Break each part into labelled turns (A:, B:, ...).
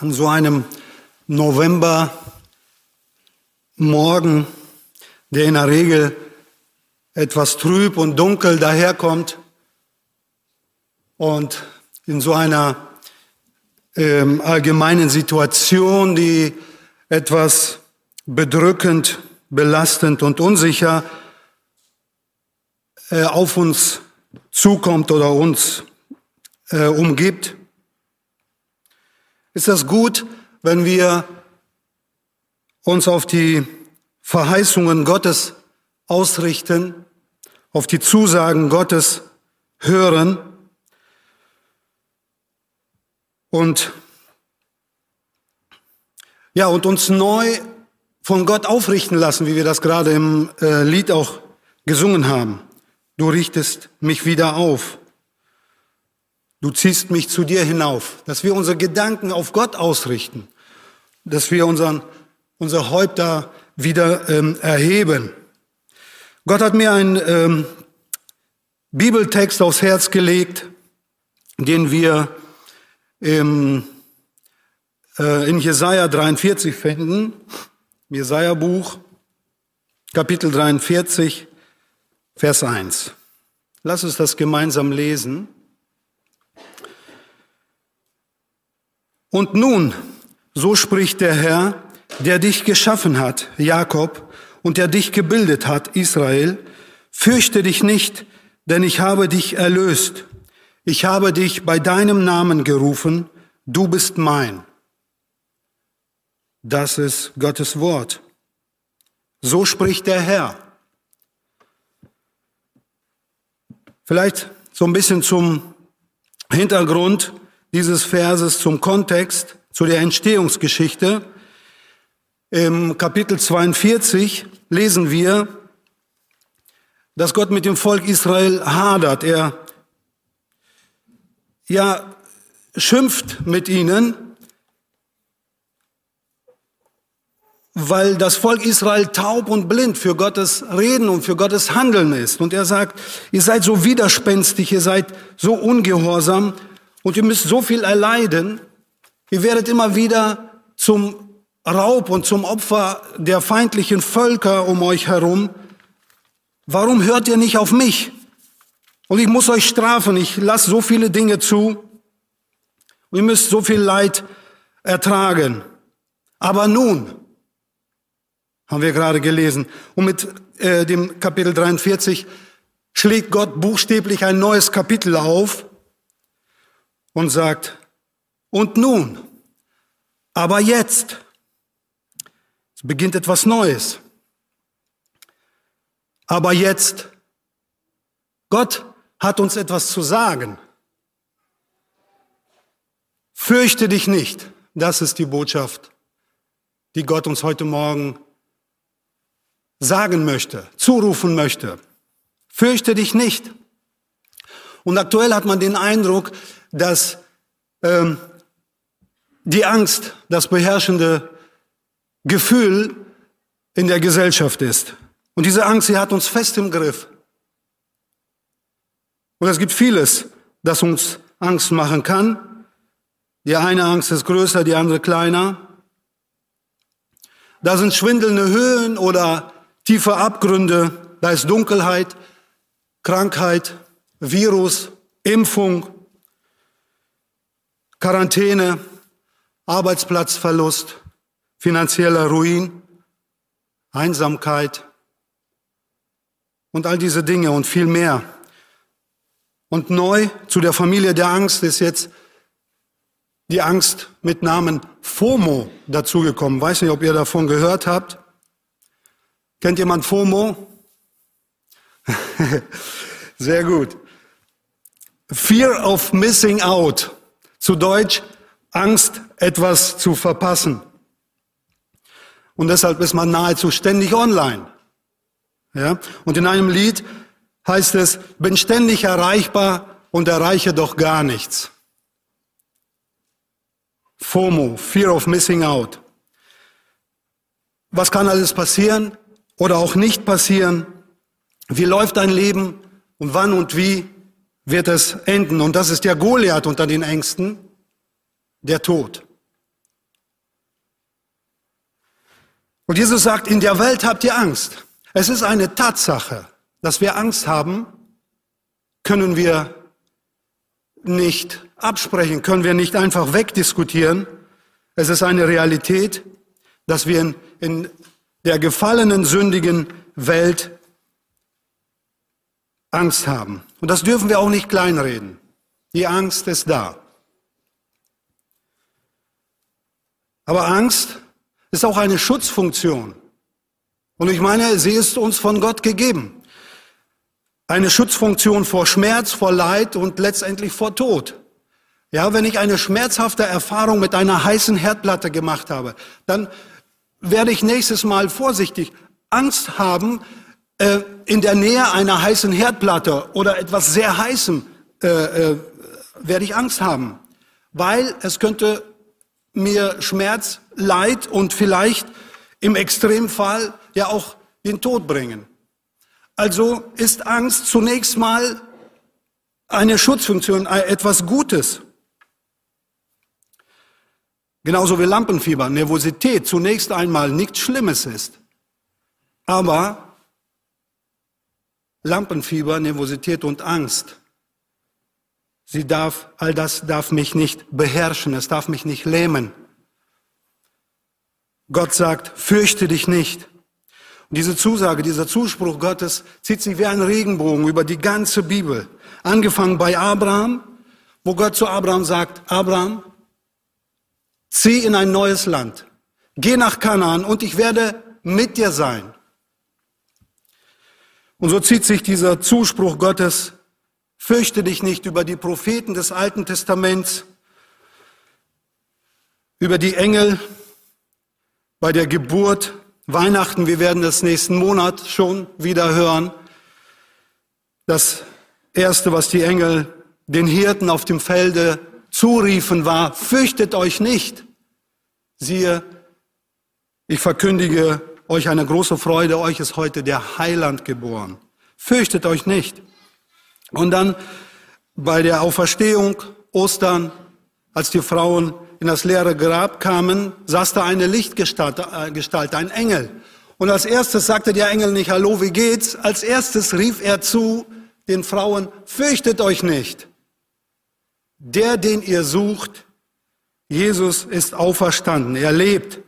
A: an so einem Novembermorgen, der in der Regel etwas trüb und dunkel daherkommt und in so einer ähm, allgemeinen Situation, die etwas bedrückend, belastend und unsicher äh, auf uns zukommt oder uns äh, umgibt, ist das gut, wenn wir uns auf die Verheißungen Gottes ausrichten, auf die Zusagen Gottes hören und ja, und uns neu von Gott aufrichten lassen, wie wir das gerade im äh, Lied auch gesungen haben. Du richtest mich wieder auf. Du ziehst mich zu dir hinauf, dass wir unsere Gedanken auf Gott ausrichten, dass wir unseren, unser Häupter wieder ähm, erheben. Gott hat mir einen ähm, Bibeltext aufs Herz gelegt, den wir im, äh, in Jesaja 43 finden. Jesaja Buch, Kapitel 43, Vers 1. Lass uns das gemeinsam lesen. Und nun, so spricht der Herr, der dich geschaffen hat, Jakob, und der dich gebildet hat, Israel, fürchte dich nicht, denn ich habe dich erlöst. Ich habe dich bei deinem Namen gerufen, du bist mein. Das ist Gottes Wort. So spricht der Herr. Vielleicht so ein bisschen zum Hintergrund dieses Verses zum Kontext, zu der Entstehungsgeschichte. Im Kapitel 42 lesen wir, dass Gott mit dem Volk Israel hadert. Er ja schimpft mit ihnen, weil das Volk Israel taub und blind für Gottes Reden und für Gottes Handeln ist. Und er sagt, ihr seid so widerspenstig, ihr seid so ungehorsam und ihr müsst so viel erleiden, ihr werdet immer wieder zum Raub und zum Opfer der feindlichen Völker um euch herum. Warum hört ihr nicht auf mich? Und ich muss euch strafen, ich lasse so viele Dinge zu und ihr müsst so viel Leid ertragen. Aber nun, haben wir gerade gelesen, und mit äh, dem Kapitel 43 schlägt Gott buchstäblich ein neues Kapitel auf und sagt, und nun, aber jetzt, es beginnt etwas Neues. Aber jetzt, Gott hat uns etwas zu sagen. Fürchte dich nicht. Das ist die Botschaft, die Gott uns heute Morgen sagen möchte, zurufen möchte. Fürchte dich nicht. Und aktuell hat man den Eindruck, dass ähm, die Angst das beherrschende Gefühl in der Gesellschaft ist. Und diese Angst, sie hat uns fest im Griff. Und es gibt vieles, das uns Angst machen kann. Die eine Angst ist größer, die andere kleiner. Da sind schwindelnde Höhen oder tiefe Abgründe. Da ist Dunkelheit, Krankheit, Virus, Impfung, Quarantäne, Arbeitsplatzverlust, finanzieller Ruin, Einsamkeit und all diese Dinge und viel mehr. Und neu zu der Familie der Angst ist jetzt die Angst mit Namen FOMO dazugekommen. Weiß nicht, ob ihr davon gehört habt. Kennt jemand FOMO? Sehr gut. Fear of Missing Out. Zu Deutsch Angst, etwas zu verpassen. Und deshalb ist man nahezu ständig online. Ja? Und in einem Lied heißt es, bin ständig erreichbar und erreiche doch gar nichts. FOMO, Fear of Missing Out. Was kann alles passieren oder auch nicht passieren? Wie läuft dein Leben und wann und wie wird es enden. Und das ist der Goliath unter den Ängsten, der Tod. Und Jesus sagt, in der Welt habt ihr Angst. Es ist eine Tatsache, dass wir Angst haben, können wir nicht absprechen, können wir nicht einfach wegdiskutieren. Es ist eine Realität, dass wir in, in der gefallenen, sündigen Welt Angst haben. Und das dürfen wir auch nicht kleinreden. Die Angst ist da. Aber Angst ist auch eine Schutzfunktion. Und ich meine, sie ist uns von Gott gegeben. Eine Schutzfunktion vor Schmerz, vor Leid und letztendlich vor Tod. Ja, wenn ich eine schmerzhafte Erfahrung mit einer heißen Herdplatte gemacht habe, dann werde ich nächstes Mal vorsichtig Angst haben, äh, in der Nähe einer heißen Herdplatte oder etwas sehr heißem äh, äh, werde ich Angst haben, weil es könnte mir Schmerz, Leid und vielleicht im Extremfall ja auch den Tod bringen. Also ist Angst zunächst mal eine Schutzfunktion, äh, etwas Gutes. Genauso wie Lampenfieber, Nervosität zunächst einmal nichts Schlimmes ist. Aber Lampenfieber, Nervosität und Angst, sie darf, all das darf mich nicht beherrschen, es darf mich nicht lähmen. Gott sagt, fürchte dich nicht. Und diese Zusage, dieser Zuspruch Gottes zieht sich wie ein Regenbogen über die ganze Bibel. Angefangen bei Abraham, wo Gott zu Abraham sagt, Abraham, zieh in ein neues Land, geh nach Kanaan und ich werde mit dir sein. Und so zieht sich dieser Zuspruch Gottes, fürchte dich nicht über die Propheten des Alten Testaments, über die Engel bei der Geburt, Weihnachten, wir werden das nächsten Monat schon wieder hören. Das erste, was die Engel den Hirten auf dem Felde zuriefen, war, fürchtet euch nicht. Siehe, ich verkündige euch eine große Freude, euch ist heute der Heiland geboren. Fürchtet euch nicht. Und dann bei der Auferstehung, Ostern, als die Frauen in das leere Grab kamen, saß da eine Lichtgestalt, äh, ein Engel. Und als erstes sagte der Engel nicht, hallo, wie geht's? Als erstes rief er zu den Frauen, fürchtet euch nicht. Der, den ihr sucht, Jesus ist auferstanden, er lebt.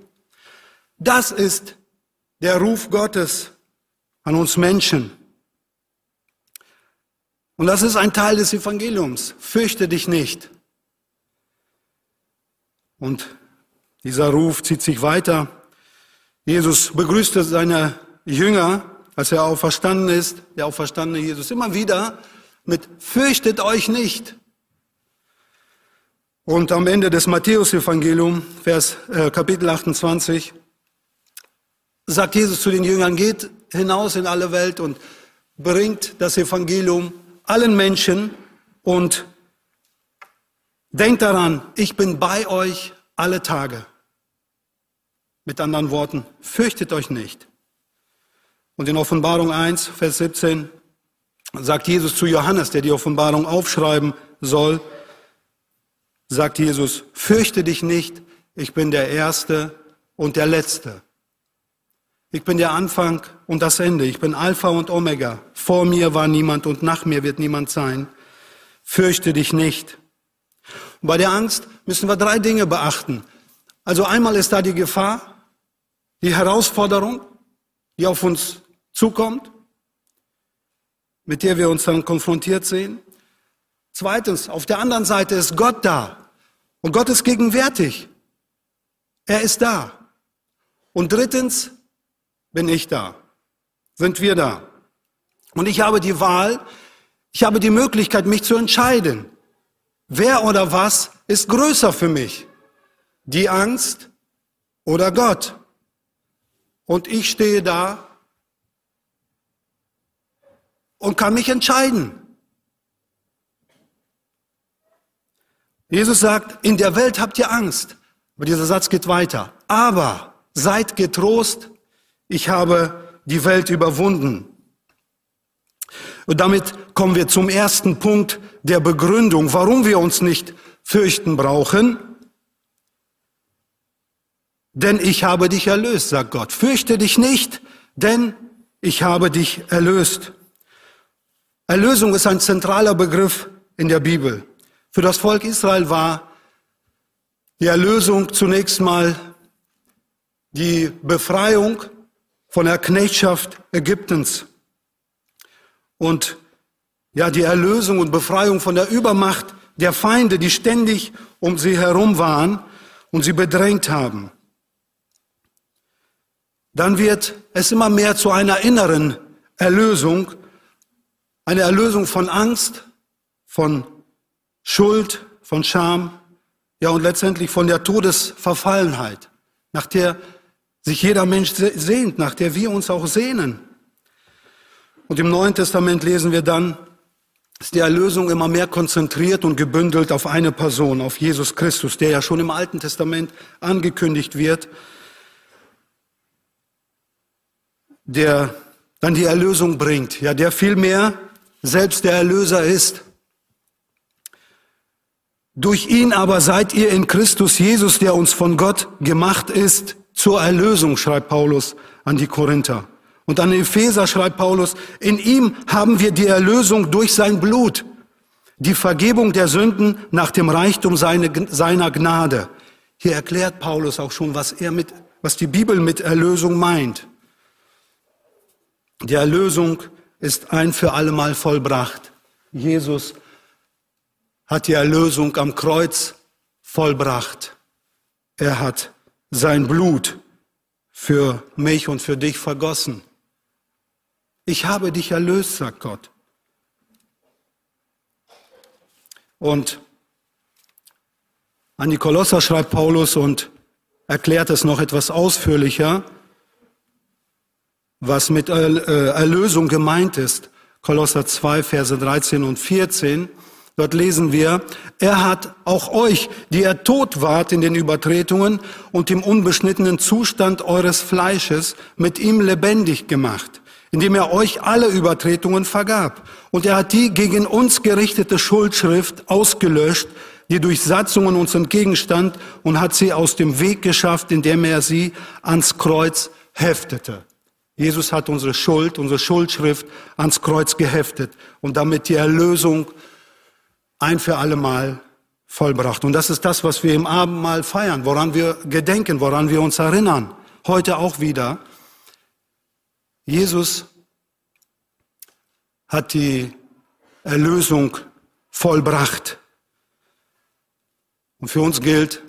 A: Das ist der Ruf Gottes an uns Menschen. Und das ist ein Teil des Evangeliums. Fürchte dich nicht. Und dieser Ruf zieht sich weiter. Jesus begrüßte seine Jünger, als er auferstanden ist, der auferstandene Jesus, immer wieder mit Fürchtet euch nicht. Und am Ende des Matthäus-Evangelium, Vers, äh, Kapitel 28, sagt Jesus zu den Jüngern, geht hinaus in alle Welt und bringt das Evangelium allen Menschen und denkt daran, ich bin bei euch alle Tage. Mit anderen Worten, fürchtet euch nicht. Und in Offenbarung 1, Vers 17 sagt Jesus zu Johannes, der die Offenbarung aufschreiben soll, sagt Jesus, fürchte dich nicht, ich bin der Erste und der Letzte. Ich bin der Anfang und das Ende. Ich bin Alpha und Omega. Vor mir war niemand und nach mir wird niemand sein. Fürchte dich nicht. Und bei der Angst müssen wir drei Dinge beachten. Also einmal ist da die Gefahr, die Herausforderung, die auf uns zukommt, mit der wir uns dann konfrontiert sehen. Zweitens, auf der anderen Seite ist Gott da. Und Gott ist gegenwärtig. Er ist da. Und drittens, bin ich da, sind wir da. Und ich habe die Wahl, ich habe die Möglichkeit, mich zu entscheiden. Wer oder was ist größer für mich? Die Angst oder Gott? Und ich stehe da und kann mich entscheiden. Jesus sagt, in der Welt habt ihr Angst. Aber dieser Satz geht weiter. Aber seid getrost, ich habe die Welt überwunden. Und damit kommen wir zum ersten Punkt der Begründung, warum wir uns nicht fürchten brauchen. denn ich habe dich erlöst, sagt Gott. Fürchte dich nicht, denn ich habe dich erlöst. Erlösung ist ein zentraler Begriff in der Bibel. Für das Volk Israel war die Erlösung zunächst mal die Befreiung von der Knechtschaft Ägyptens und ja, die Erlösung und Befreiung von der Übermacht der Feinde, die ständig um sie herum waren und sie bedrängt haben. Dann wird es immer mehr zu einer inneren Erlösung, eine Erlösung von Angst, von Schuld, von Scham, ja und letztendlich von der Todesverfallenheit, nach der sich jeder Mensch sehnt, nach der wir uns auch sehnen. Und im Neuen Testament lesen wir dann, ist die Erlösung immer mehr konzentriert und gebündelt auf eine Person, auf Jesus Christus, der ja schon im Alten Testament angekündigt wird, der dann die Erlösung bringt, ja, der vielmehr selbst der Erlöser ist. Durch ihn aber seid ihr in Christus Jesus, der uns von Gott gemacht ist, zur Erlösung, schreibt Paulus an die Korinther. Und an Epheser schreibt Paulus, in ihm haben wir die Erlösung durch sein Blut, die Vergebung der Sünden nach dem Reichtum seiner Gnade. Hier erklärt Paulus auch schon, was er mit, was die Bibel mit Erlösung meint. Die Erlösung ist ein für allemal vollbracht. Jesus hat die Erlösung am Kreuz vollbracht. Er hat sein Blut für mich und für dich vergossen. Ich habe dich erlöst, sagt Gott. Und an die Kolosser schreibt Paulus und erklärt es noch etwas ausführlicher, was mit äh, Erlösung gemeint ist. Kolosser 2, Verse 13 und 14. Dort lesen wir, er hat auch euch, die ihr tot wart in den Übertretungen und im unbeschnittenen Zustand eures Fleisches, mit ihm lebendig gemacht indem er euch alle Übertretungen vergab. Und er hat die gegen uns gerichtete Schuldschrift ausgelöscht, die durch Satzungen uns entgegenstand und hat sie aus dem Weg geschafft, indem er sie ans Kreuz heftete. Jesus hat unsere Schuld, unsere Schuldschrift ans Kreuz geheftet und damit die Erlösung ein für alle Mal vollbracht. Und das ist das, was wir im Abendmahl feiern, woran wir gedenken, woran wir uns erinnern. Heute auch wieder. Jesus hat die Erlösung vollbracht. Und für uns gilt,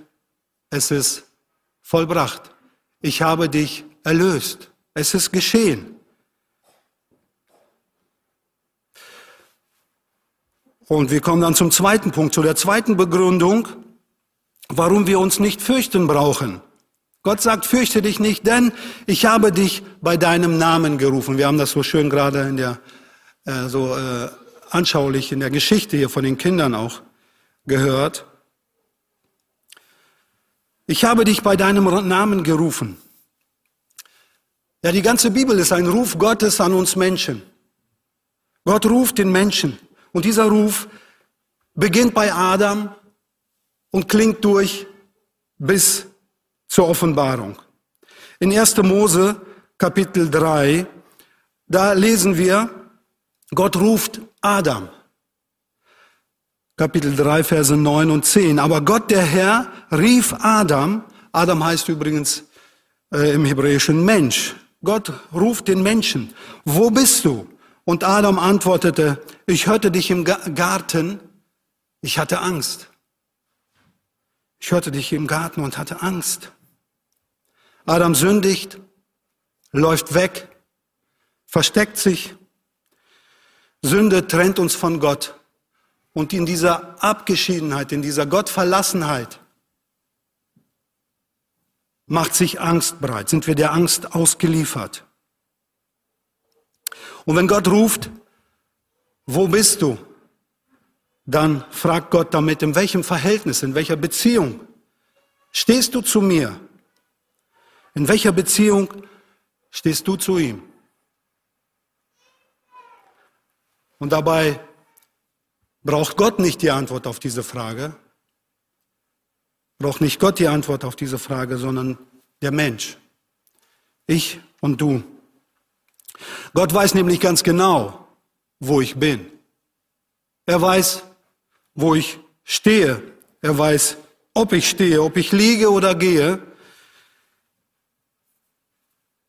A: es ist vollbracht. Ich habe dich erlöst. Es ist geschehen. Und wir kommen dann zum zweiten Punkt, zu der zweiten Begründung, warum wir uns nicht fürchten brauchen. Gott sagt, fürchte dich nicht, denn ich habe dich bei deinem Namen gerufen. Wir haben das so schön gerade in der, äh, so äh, anschaulich in der Geschichte hier von den Kindern auch gehört. Ich habe dich bei deinem Namen gerufen. Ja, die ganze Bibel ist ein Ruf Gottes an uns Menschen. Gott ruft den Menschen. Und dieser Ruf beginnt bei Adam und klingt durch bis zur Offenbarung. In 1. Mose Kapitel 3, da lesen wir, Gott ruft Adam. Kapitel 3, Verse 9 und 10. Aber Gott der Herr rief Adam, Adam heißt übrigens äh, im Hebräischen Mensch. Gott ruft den Menschen, wo bist du? Und Adam antwortete, ich hörte dich im Garten, ich hatte Angst. Ich hörte dich im Garten und hatte Angst. Adam sündigt, läuft weg, versteckt sich. Sünde trennt uns von Gott. Und in dieser Abgeschiedenheit, in dieser Gottverlassenheit macht sich Angst breit, sind wir der Angst ausgeliefert. Und wenn Gott ruft, wo bist du? Dann fragt Gott damit, in welchem Verhältnis, in welcher Beziehung stehst du zu mir? In welcher Beziehung stehst du zu ihm? Und dabei braucht Gott nicht die Antwort auf diese Frage, braucht nicht Gott die Antwort auf diese Frage, sondern der Mensch. Ich und du. Gott weiß nämlich ganz genau, wo ich bin. Er weiß, wo ich stehe. Er weiß, ob ich stehe, ob ich liege oder gehe.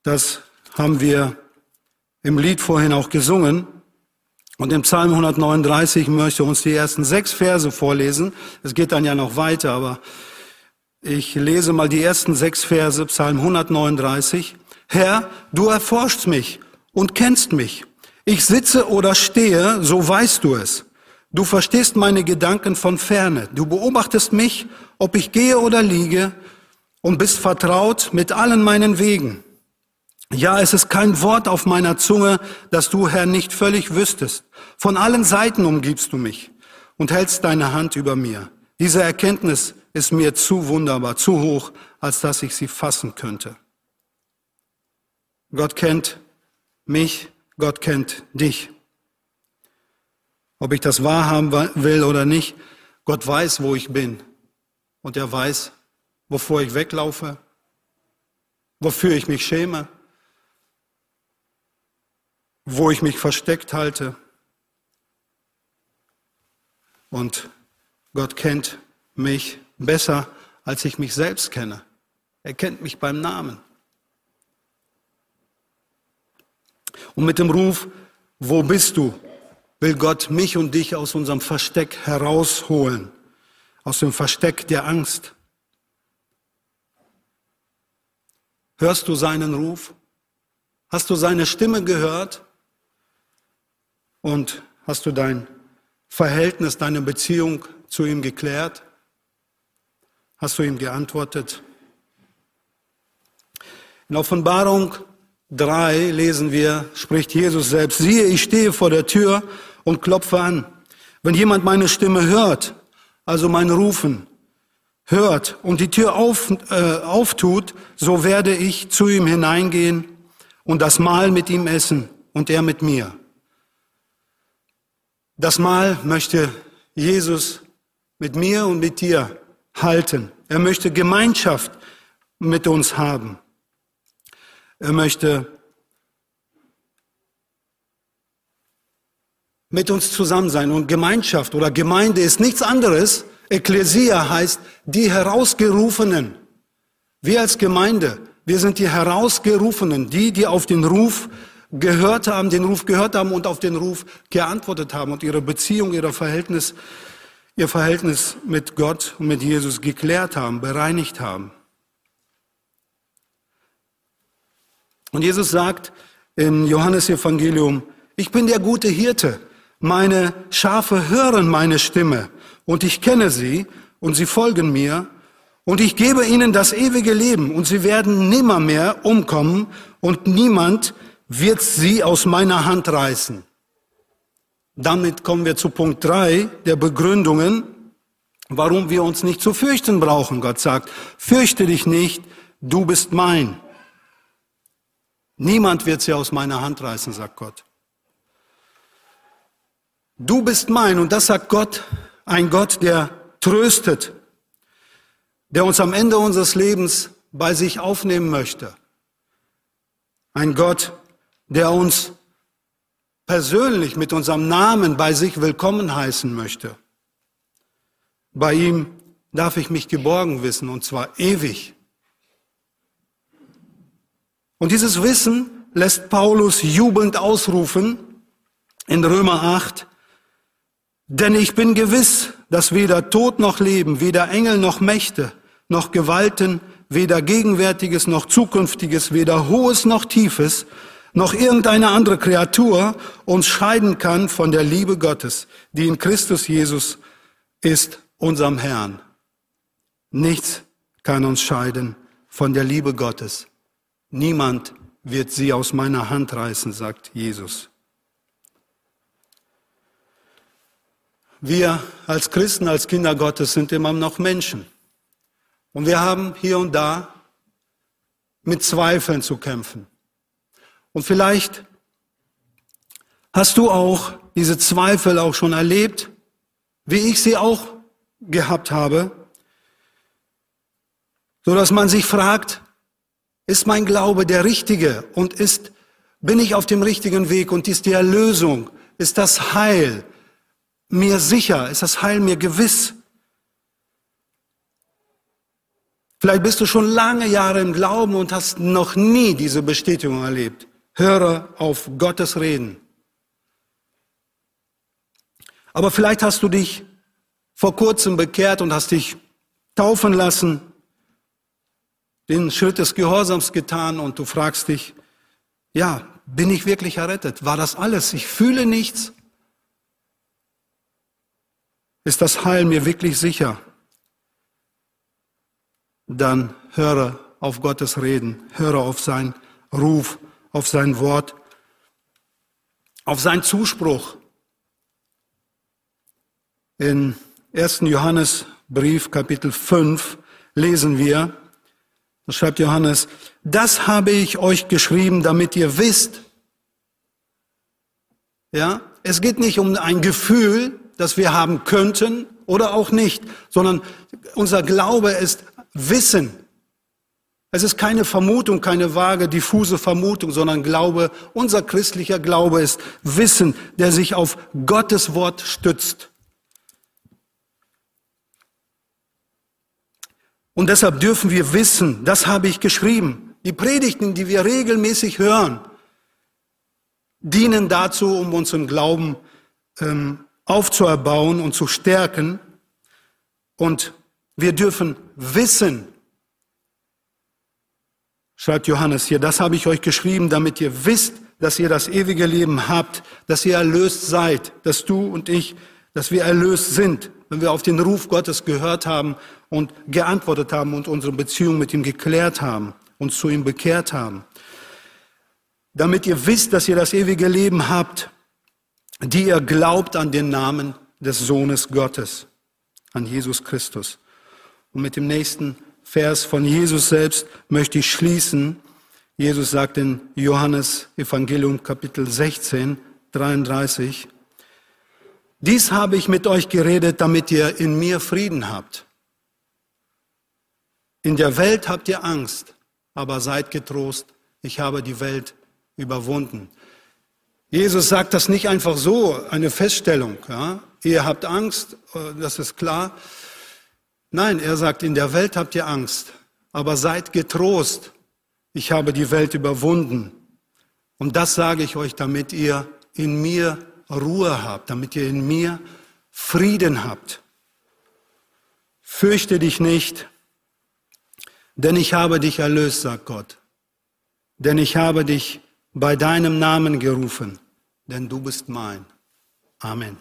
A: Das haben wir im Lied vorhin auch gesungen. Und im Psalm 139 möchte uns die ersten sechs Verse vorlesen. Es geht dann ja noch weiter, aber ich lese mal die ersten sechs Verse, Psalm 139. Herr, du erforschst mich und kennst mich. Ich sitze oder stehe, so weißt du es. Du verstehst meine Gedanken von ferne. Du beobachtest mich, ob ich gehe oder liege, und bist vertraut mit allen meinen Wegen. Ja, es ist kein Wort auf meiner Zunge, das du, Herr, nicht völlig wüsstest. Von allen Seiten umgibst du mich und hältst deine Hand über mir. Diese Erkenntnis ist mir zu wunderbar, zu hoch, als dass ich sie fassen könnte. Gott kennt mich, Gott kennt dich. Ob ich das wahrhaben will oder nicht, Gott weiß, wo ich bin. Und er weiß, wovor ich weglaufe, wofür ich mich schäme, wo ich mich versteckt halte. Und Gott kennt mich besser, als ich mich selbst kenne. Er kennt mich beim Namen. Und mit dem Ruf, wo bist du? will Gott mich und dich aus unserem Versteck herausholen, aus dem Versteck der Angst. Hörst du seinen Ruf? Hast du seine Stimme gehört? Und hast du dein Verhältnis, deine Beziehung zu ihm geklärt? Hast du ihm geantwortet? In Offenbarung 3 lesen wir, spricht Jesus selbst, siehe, ich stehe vor der Tür und klopfe an. Wenn jemand meine Stimme hört, also mein Rufen, hört und die Tür auf, äh, auftut, so werde ich zu ihm hineingehen und das Mahl mit ihm essen und er mit mir. Das Mahl möchte Jesus mit mir und mit dir halten. Er möchte Gemeinschaft mit uns haben. Er möchte mit uns zusammen sein. Und Gemeinschaft oder Gemeinde ist nichts anderes. Ekklesia heißt die Herausgerufenen. Wir als Gemeinde, wir sind die Herausgerufenen, die, die auf den Ruf gehört haben, den Ruf gehört haben und auf den Ruf geantwortet haben und ihre Beziehung, ihr Verhältnis, ihr Verhältnis mit Gott und mit Jesus geklärt haben, bereinigt haben. Und Jesus sagt im Johannesevangelium, ich bin der gute Hirte. Meine Schafe hören meine Stimme und ich kenne sie und sie folgen mir und ich gebe ihnen das ewige Leben und sie werden nimmermehr umkommen und niemand wird sie aus meiner Hand reißen. Damit kommen wir zu Punkt drei der Begründungen, warum wir uns nicht zu fürchten brauchen. Gott sagt, fürchte dich nicht, du bist mein. Niemand wird sie aus meiner Hand reißen, sagt Gott. Du bist mein und das sagt Gott, ein Gott, der tröstet, der uns am Ende unseres Lebens bei sich aufnehmen möchte. Ein Gott, der uns persönlich mit unserem Namen bei sich willkommen heißen möchte. Bei ihm darf ich mich geborgen wissen und zwar ewig. Und dieses Wissen lässt Paulus jubelnd ausrufen in Römer 8, denn ich bin gewiss, dass weder Tod noch Leben, weder Engel noch Mächte, noch Gewalten, weder Gegenwärtiges noch Zukünftiges, weder Hohes noch Tiefes, noch irgendeine andere Kreatur uns scheiden kann von der Liebe Gottes, die in Christus Jesus ist, unserem Herrn. Nichts kann uns scheiden von der Liebe Gottes. Niemand wird sie aus meiner Hand reißen, sagt Jesus. Wir als Christen, als Kinder Gottes sind immer noch Menschen. Und wir haben hier und da mit Zweifeln zu kämpfen. Und vielleicht hast du auch diese Zweifel auch schon erlebt, wie ich sie auch gehabt habe, so dass man sich fragt, Ist mein Glaube der richtige und ist, bin ich auf dem richtigen Weg und ist die Erlösung, ist das Heil mir sicher, ist das Heil mir gewiss? Vielleicht bist du schon lange Jahre im Glauben und hast noch nie diese Bestätigung erlebt. Höre auf Gottes Reden. Aber vielleicht hast du dich vor kurzem bekehrt und hast dich taufen lassen, den Schritt des Gehorsams getan und du fragst dich, ja, bin ich wirklich errettet? War das alles? Ich fühle nichts. Ist das Heil mir wirklich sicher? Dann höre auf Gottes Reden, höre auf sein Ruf, auf sein Wort, auf seinen Zuspruch. In 1. Johannesbrief Kapitel 5 lesen wir, schreibt Johannes, das habe ich euch geschrieben, damit ihr wisst. Ja, es geht nicht um ein Gefühl, das wir haben könnten oder auch nicht, sondern unser Glaube ist Wissen. Es ist keine Vermutung, keine vage, diffuse Vermutung, sondern Glaube. Unser christlicher Glaube ist Wissen, der sich auf Gottes Wort stützt. Und deshalb dürfen wir wissen, das habe ich geschrieben. Die Predigten, die wir regelmäßig hören, dienen dazu, um unseren Glauben ähm, aufzuerbauen und zu stärken. Und wir dürfen wissen, schreibt Johannes hier, das habe ich euch geschrieben, damit ihr wisst, dass ihr das ewige Leben habt, dass ihr erlöst seid, dass du und ich, dass wir erlöst sind, wenn wir auf den Ruf Gottes gehört haben und geantwortet haben und unsere Beziehung mit ihm geklärt haben, uns zu ihm bekehrt haben. Damit ihr wisst, dass ihr das ewige Leben habt, die ihr glaubt an den Namen des Sohnes Gottes, an Jesus Christus. Und mit dem nächsten Vers von Jesus selbst möchte ich schließen. Jesus sagt in Johannes Evangelium Kapitel 16, 33, dies habe ich mit euch geredet, damit ihr in mir Frieden habt. In der Welt habt ihr Angst, aber seid getrost, ich habe die Welt überwunden. Jesus sagt das nicht einfach so, eine Feststellung. Ja? Ihr habt Angst, äh, das ist klar. Nein, er sagt, in der Welt habt ihr Angst, aber seid getrost, ich habe die Welt überwunden. Und das sage ich euch, damit ihr in mir Ruhe habt, damit ihr in mir Frieden habt. Fürchte dich nicht, denn ich habe dich erlöst, sagt Gott. Denn ich habe dich bei deinem Namen gerufen, denn du bist mein. Amen.